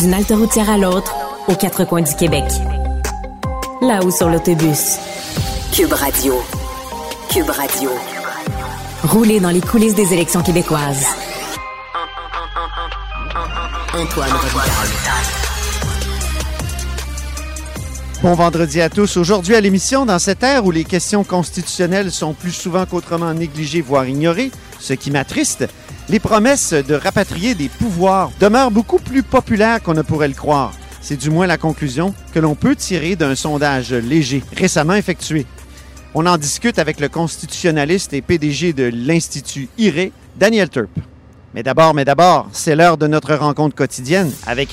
D'une halte routière à l'autre, aux quatre coins du Québec. Là-haut sur l'autobus. Cube Radio. Cube Radio. Rouler dans les coulisses des élections québécoises. Antoine Bon vendredi à tous. Aujourd'hui à l'émission, dans cette ère où les questions constitutionnelles sont plus souvent qu'autrement négligées, voire ignorées, ce qui m'attriste, les promesses de rapatrier des pouvoirs demeurent beaucoup plus populaires qu'on ne pourrait le croire. C'est du moins la conclusion que l'on peut tirer d'un sondage léger récemment effectué. On en discute avec le constitutionnaliste et PDG de l'Institut IRE, Daniel Turp. Mais d'abord, mais d'abord, c'est l'heure de notre rencontre quotidienne avec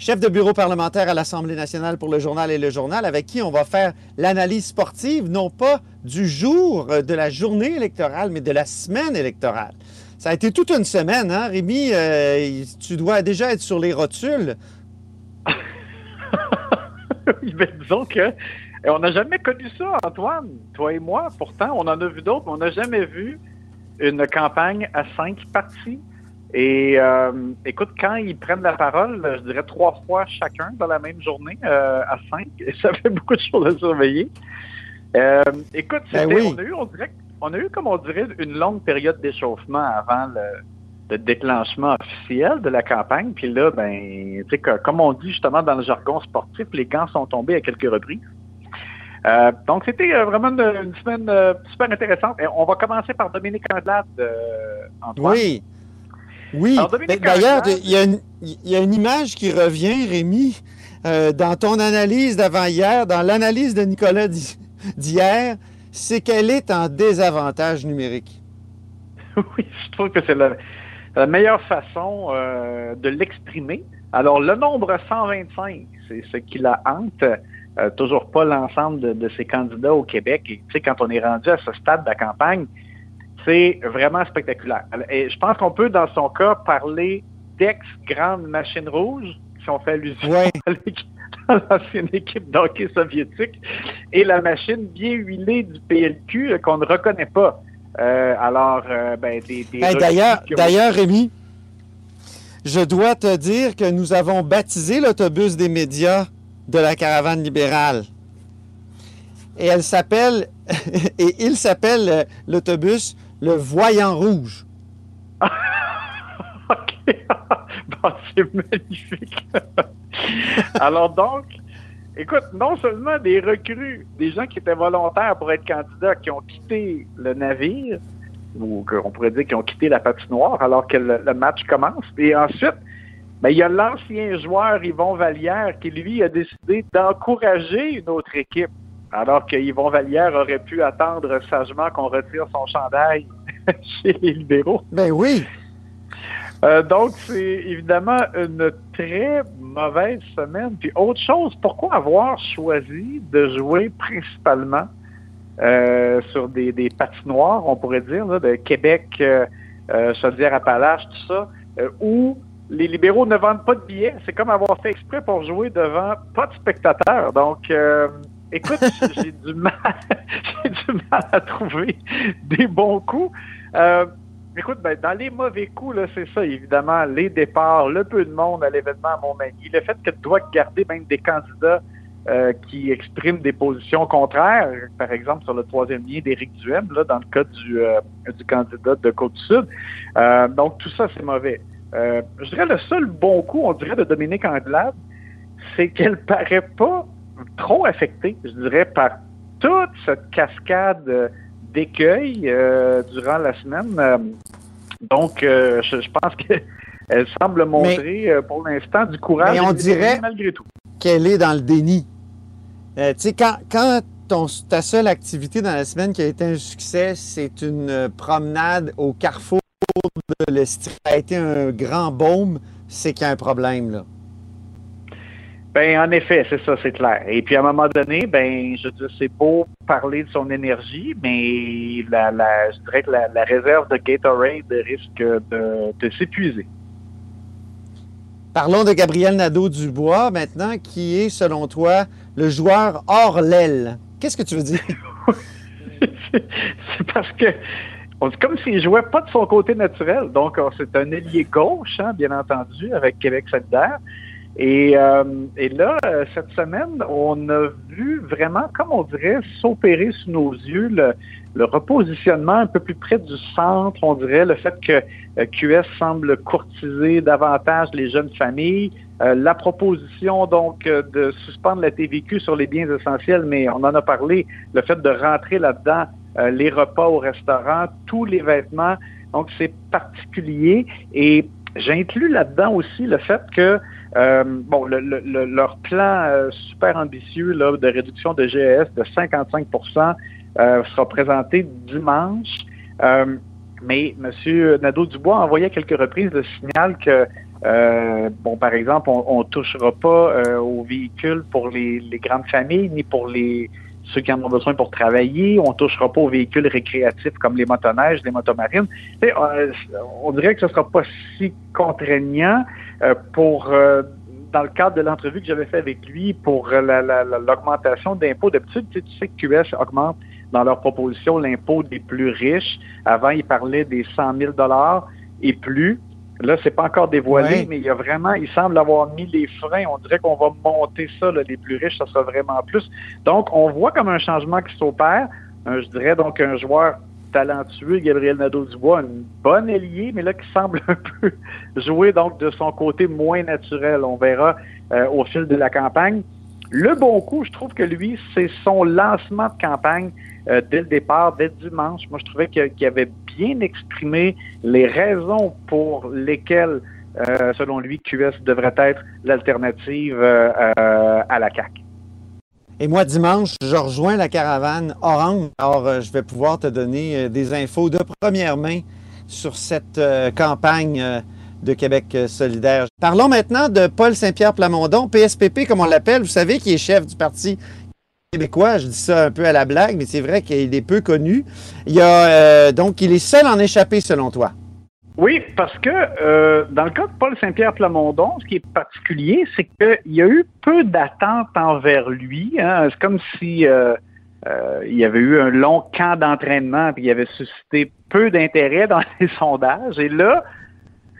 Chef de bureau parlementaire à l'Assemblée nationale pour le journal et le journal, avec qui on va faire l'analyse sportive, non pas du jour euh, de la journée électorale, mais de la semaine électorale. Ça a été toute une semaine, hein, Rémi? Euh, tu dois déjà être sur les rotules. ben, disons que eh, on n'a jamais connu ça, Antoine, toi et moi. Pourtant, on en a vu d'autres, mais on n'a jamais vu une campagne à cinq partis. Et euh, écoute, quand ils prennent la parole, je dirais trois fois chacun dans la même journée euh, à cinq, et ça fait beaucoup de choses à surveiller. Euh, écoute, Ben c'était- oui. on a eu, on dirait, on a eu, comme on dirait, une longue période d'échauffement avant le, le déclenchement officiel de la campagne. Puis là, ben, tu sais, que- comme on dit justement dans le jargon sportif, les gants sont tombés à quelques reprises. Euh, donc, c'était euh, vraiment une, une semaine euh, super intéressante. Et on va commencer par Dominique Anglade, euh, Antoine. Oui. Oui. Dominique D'ailleurs, il y, a une- il y a une image qui revient, Rémi, euh, dans ton analyse d'avant-hier, dans l'analyse de Nicolas d'hi- d'hier, c'est qu'elle est en désavantage numérique. Oui, je trouve que c'est la, la meilleure façon euh, de l'exprimer. Alors, le nombre 125, c'est ce qui la hante. Euh, toujours pas l'ensemble de, de ces candidats au Québec. Et tu sais, quand on est rendu à ce stade de la campagne, c'est vraiment spectaculaire. Et je pense qu'on peut, dans son cas, parler d'ex-grande machine rouge, si on fait allusion Ouais. à l'ancienne équipe d'hockey soviétique, et la machine bien huilée du PLQ euh, qu'on ne reconnaît pas. Euh, alors, euh, ben, des, Hey, ont- d'ailleurs, Rémi, je dois te dire que nous avons baptisé l'autobus des médias de la caravane libérale. Et elle s'appelle, et il s'appelle euh, l'autobus le Voyant Rouge. OK. C'est magnifique. Alors donc, écoute, non seulement des recrues, des gens qui étaient volontaires pour être candidats, qui ont quitté le navire, ou qu'on pourrait dire qui ont quitté la patinoire alors que le, le match commence. Et ensuite, ben, il y a l'ancien joueur Yvon Vallière qui, lui, a décidé d'encourager une autre équipe. Alors que Yvon Vallière aurait pu attendre sagement qu'on retire son chandail chez les libéraux. Ben oui. Euh, donc, c'est évidemment une très mauvaise semaine. Puis autre chose, pourquoi avoir choisi de jouer principalement euh, sur des, des patinoires, on pourrait dire, là, de Québec, euh, euh, Chaudière-Appalaches, tout ça, où les libéraux ne vendent pas de billets. C'est comme avoir fait exprès pour jouer devant pas de spectateurs. Donc, euh, écoute, j'ai du mal, j'ai du mal à trouver des bons coups. Euh, Écoute, ben, dans les mauvais coups, là, c'est ça, évidemment, les départs, le peu de monde à l'événement à Montmagny, le fait que tu dois garder même des candidats euh, qui expriment des positions contraires, par exemple sur le troisième lien d'Éric Duhem, là, dans le cas du, euh, du candidat de Côte-du-Sud. Euh, donc, tout ça, c'est mauvais. Euh, je dirais le seul bon coup, on dirait, de Dominique Anglade, c'est qu'elle paraît pas trop affectée, je dirais, par toute cette cascade euh, d'écueil euh, durant la semaine. Euh, donc, euh, je, je pense qu'elle semble montrer pour l'instant du courage. mais on dirait- malgré tout. qu'elle est dans le déni. Euh, tu sais, quand, quand ton, ta seule activité dans la semaine qui a été un succès, c'est une promenade au carrefour de l'Estrie, a été un grand baume, c'est qu'il y a un problème, là. Ben, en effet, c'est ça, c'est clair. Et puis, à un moment donné, ben, je dis, c'est beau parler de son énergie, mais la, la, je dirais que la, la réserve de Gatorade risque de, de s'épuiser. Parlons de Gabriel Nadeau-Dubois maintenant, qui est, selon toi, le joueur hors l'aile. Qu'est-ce que tu veux dire? c'est parce que on dit comme s'il jouait pas de son côté naturel. Donc, c'est un ailier gauche, hein, bien entendu, avec Québec solidaire. Et, euh, et là, euh, cette semaine, on a vu vraiment, comme on dirait, s'opérer sous nos yeux le, le, repositionnement un peu plus près du centre. On dirait le fait que euh, QS semble courtiser davantage les jeunes familles. la proposition, donc, de suspendre la TVQ sur les biens essentiels, mais on en a parlé, le fait de rentrer là-dedans les repas au restaurant, tous les vêtements. Donc, c'est particulier. Et j'inclus là-dedans aussi le fait que euh, bon, le, le, leur plan euh, super ambitieux là, de réduction de GES de 55% euh, sera présenté dimanche. Euh, mais M. Nadeau-Dubois a envoyé quelques reprises le signal que, bon, par exemple, on ne touchera pas aux véhicules pour les, les, grandes familles ni pour les ceux qui en ont besoin pour travailler. On touchera pas aux véhicules récréatifs comme les motoneiges, les motomarines. on dirait que ce sera pas si contraignant. Euh, pour euh, dans le cadre de l'entrevue que j'avais fait avec lui pour l'augmentation d'impôts. D'habitude, tu sais que QS augmente dans leur proposition l'impôt des plus riches. Avant, ils parlaient des 100 000 et plus. Là, c'est pas encore dévoilé, mais il y a vraiment, il semble avoir mis les freins. On dirait qu'on va monter ça, les plus riches, ça sera vraiment plus. Donc, on voit comme un changement qui s'opère. je dirais donc un joueur talentueux, Gabriel Nadeau-Dubois, une bonne ailier, mais là qui semble un peu jouer donc de son côté moins naturel. On verra euh, au fil de la campagne. Le bon coup, je trouve que lui, c'est son lancement de campagne euh, dès le départ, dès dimanche. Moi, je trouvais qu'il avait bien exprimé les raisons pour lesquelles, euh, selon lui, QS devrait être l'alternative à la CAQ. Et moi, dimanche, je rejoins la caravane Orange. Alors, euh, je vais pouvoir te donner euh, des infos de première main sur cette euh, campagne de Québec solidaire. Parlons maintenant de Paul Saint-Pierre Plamondon, PSPP comme on l'appelle, vous savez, qui est chef du Parti québécois. Je dis ça un peu à la blague, mais c'est vrai qu'il est peu connu. Il y a, donc, il est seul en échappé, selon toi. Oui, parce que euh, dans le cas de Paul Saint-Pierre Plamondon, ce qui est particulier, c'est qu'il y a eu peu d'attentes envers lui. Hein. C'est comme si euh, euh, il y avait eu un long camp d'entraînement puis il avait suscité peu d'intérêt dans les sondages. Et là,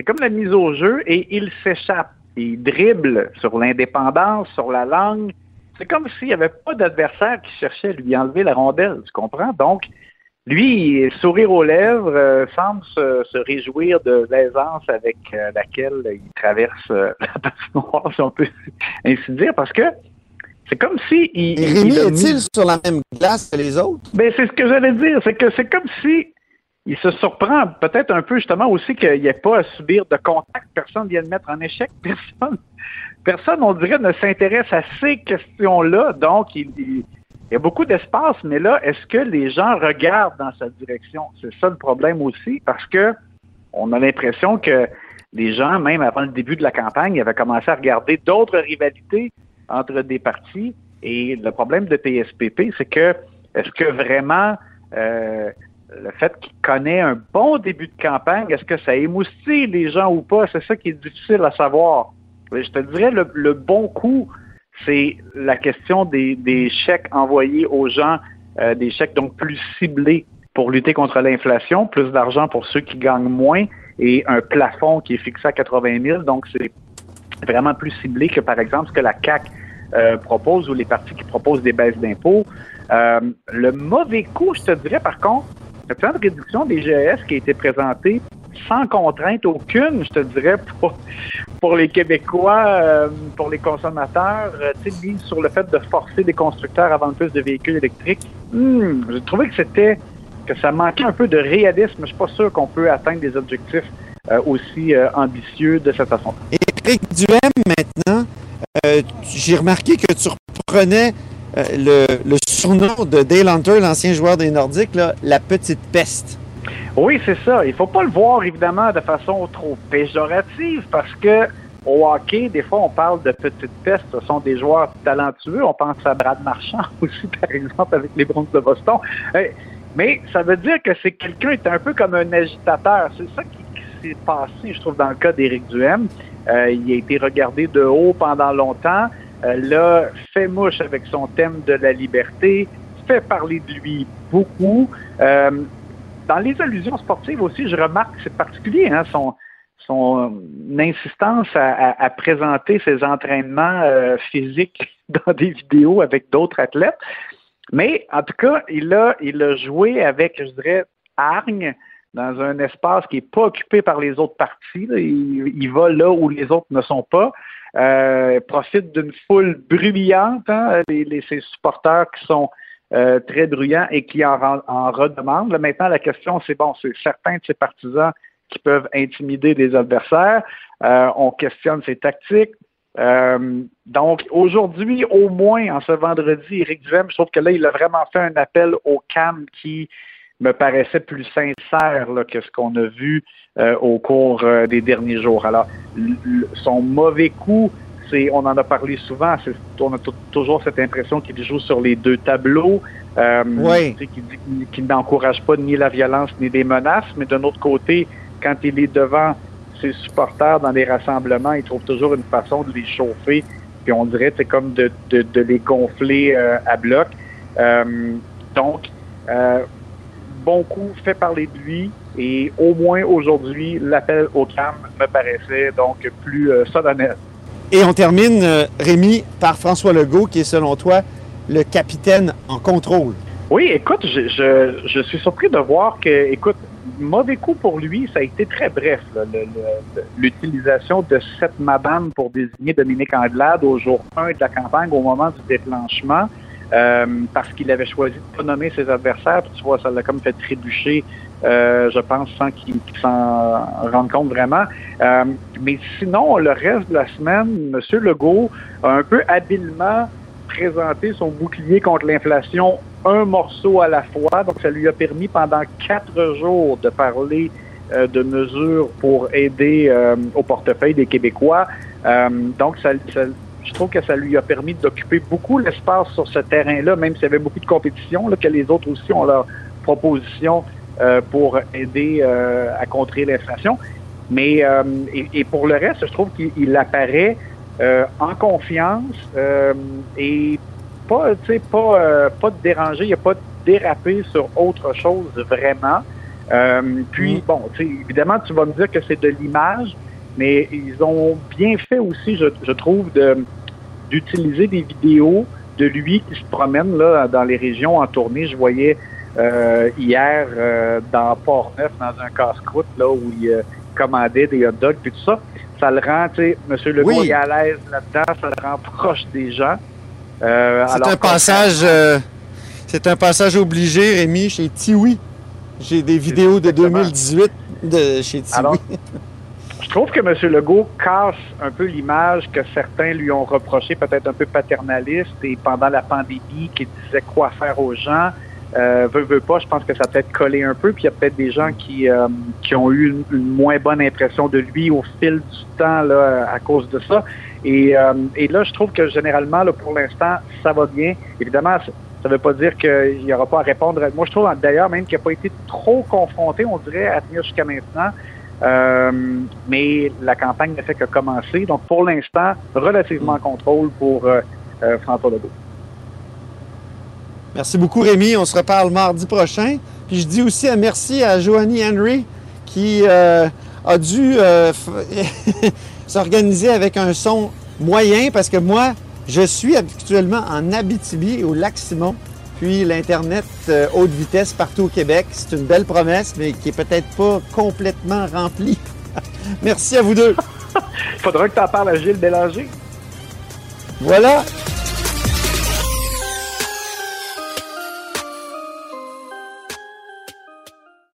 c'est comme la mise au jeu et il s'échappe. Il dribble sur l'indépendance, sur la langue. C'est comme s'il n'y avait pas d'adversaire qui cherchait à lui enlever la rondelle, tu comprends? Donc, lui, sourire aux lèvres, euh, semble se, réjouir de l'aisance avec euh, laquelle il traverse euh, la patinoire, si on peut ainsi dire, parce que c'est comme si il. Et Rémi est-il sur la même glace que les autres? Ben, c'est ce que j'allais dire. C'est que c'est comme si il se surprend peut-être un peu justement aussi qu'il n'y ait pas à subir de contact. Personne vient de mettre en échec. Personne, personne, on dirait, ne s'intéresse à ces questions-là. Donc, il y a beaucoup d'espace, mais là, est-ce que les gens regardent dans cette direction? C'est ça le problème aussi, parce que on a l'impression que les gens, même avant le début de la campagne, avaient commencé à regarder d'autres rivalités entre des partis. Et le problème de PSPP, c'est que est-ce que vraiment euh, le fait qu'il connaît un bon début de campagne, est-ce que ça émoustille les gens ou pas? C'est ça qui est difficile à savoir. Je te dirais, le bon coup c'est la question des, chèques envoyés aux gens, euh, des chèques donc plus ciblés pour lutter contre l'inflation, plus d'argent pour ceux qui gagnent moins et un plafond qui est fixé à 80 000. Donc, c'est vraiment plus ciblé que, par exemple, ce que la CAC euh, propose ou les partis qui proposent des baisses d'impôts. Euh, le mauvais coup, je te dirais, par contre, le plan de réduction des GES qui a été présenté sans contrainte aucune, je te dirais, pour, les Québécois, euh, pour les consommateurs, euh, sais, sur le fait de forcer les constructeurs à vendre plus de véhicules électriques. Hmm, j'ai trouvé que c'était que ça manquait un peu de réalisme. Je suis pas sûr qu'on peut atteindre des objectifs euh, aussi ambitieux de cette façon. Éric Duhem, maintenant, j'ai remarqué que tu reprenais le, le, surnom de Dale Hunter, l'ancien joueur des Nordiques, la petite peste. Oui, c'est ça. Il faut pas le voir évidemment de façon trop péjorative parce que au hockey, des fois, on parle de petites pestes. Ce sont des joueurs talentueux. On pense à Brad Marchand aussi, par exemple, avec les Bruins de Boston. Euh, mais ça veut dire que c'est quelqu'un qui est un peu comme un agitateur. C'est ça qui, s'est passé, je trouve, dans le cas d'Éric Duhem. Euh, il a été regardé de haut pendant longtemps. Euh, là, fait mouche avec son thème de la liberté, fait parler de lui beaucoup. Euh, dans les allusions sportives aussi, je remarque que c'est particulier, hein, son, son insistance à, présenter ses entraînements physiques dans des vidéos avec d'autres athlètes. Mais en tout cas, il a, il a joué avec, je dirais, hargne dans un espace qui n'est pas occupé par les autres parties. Il, va là où les autres ne sont pas. Euh, profite d'une foule bruyante, hein, ses supporters qui sont euh, très bruyants et qui en, en redemandent. maintenant, la question, c'est bon, c'est certains de ses partisans qui peuvent intimider des adversaires. Euh, on questionne ses tactiques. Donc, aujourd'hui, au moins, en ce vendredi, Éric Duhem, je trouve que là, il a vraiment fait un appel au CAM qui me paraissait plus sincère que ce qu'on a vu euh, au cours euh, des derniers jours. Alors, son mauvais coup, c'est, on en a parlé souvent, on a toujours cette impression qu'il joue sur les deux tableaux, euh, oui. qu'il, n'encourage pas ni la violence ni les menaces, mais d'un autre côté, quand il est devant ses supporters dans les rassemblements, il trouve toujours une façon de les chauffer, puis on dirait c'est comme de, de, de, les gonfler à bloc. donc, bon coup fait parler de lui et au moins aujourd'hui, l'appel au CAM me paraissait donc plus euh, solennel. Et on termine, euh, Rémi, par François Legault, qui est selon toi le capitaine en contrôle. Oui, écoute, je, suis surpris de voir que, écoute, mauvais coup pour lui, ça a été très bref, l'utilisation de cette madame pour désigner Dominique Anglade au jour 1 de la campagne, au moment du déclenchement. Euh, parce qu'il avait choisi de pas nommer ses adversaires. Tu vois, ça l'a comme fait trébucher, euh, je pense, sans qu'il s'en rende compte vraiment. Euh, mais sinon, le reste de la semaine, M. Legault a un peu habilement présenté son bouclier contre l'inflation un morceau à la fois. Donc, ça lui a permis pendant quatre jours de parler de mesures pour aider au portefeuille des Québécois. donc, ça, ça je trouve que ça lui a permis d'occuper beaucoup l'espace sur ce terrain-là, même s'il y avait beaucoup de compétition, là, que les autres aussi ont leurs propositions euh, pour aider euh, à contrer l'inflation. Mais euh, et, pour le reste, je trouve qu'il apparaît en confiance et pas, pas, pas de déranger, il n'y a pas de déraper sur autre chose vraiment. puis, mm. bon, évidemment, tu vas me dire que c'est de l'image, mais ils ont bien fait aussi, je, trouve, d'utiliser des vidéos de lui qui se promène là, dans les régions en tournée. Je voyais euh, hier euh, dans Port-Neuf, dans un casse-croûte, là, où il euh, commandait des hot dogs, puis tout ça. Ça le rend, tu sais, M. Legault est à l'aise là-dedans, ça le rend proche des gens. c'est un passage... c'est un passage obligé, Rémi, chez Tiwi. J'ai des vidéos de 2018 de chez Tiwi. Je trouve que M. Legault casse un peu l'image que certains lui ont reproché, peut-être un peu paternaliste, et pendant la pandémie, qui disait quoi faire aux gens. Euh, veut, veut pas, je pense que ça peut être collé un peu, puis il y a peut-être des gens qui, euh, qui ont eu une, moins bonne impression de lui au fil du temps là, à cause de ça. Et, euh, et là, je trouve que généralement, là, pour l'instant, ça va bien. Évidemment, ça ne veut pas dire qu'il n'y aura pas à répondre. Moi, je trouve d'ailleurs même qu'il n'a pas été trop confronté, on dirait, à tenir jusqu'à maintenant. Euh, mais la campagne ne fait que commencer. Donc, pour l'instant, relativement en contrôle pour euh, euh, François Legault. Merci beaucoup, Rémi. On se reparle mardi prochain. Puis je dis aussi un merci à Joanie Henry qui a dû s'organiser avec un son moyen parce que moi, je suis habituellement en Abitibi au lac Simon puis l'Internet euh, haute vitesse partout au Québec. C'est une belle promesse, mais qui est peut-être pas complètement remplie. Merci à vous deux. Il faudra que tu en parles à Gilles Bélanger. Voilà.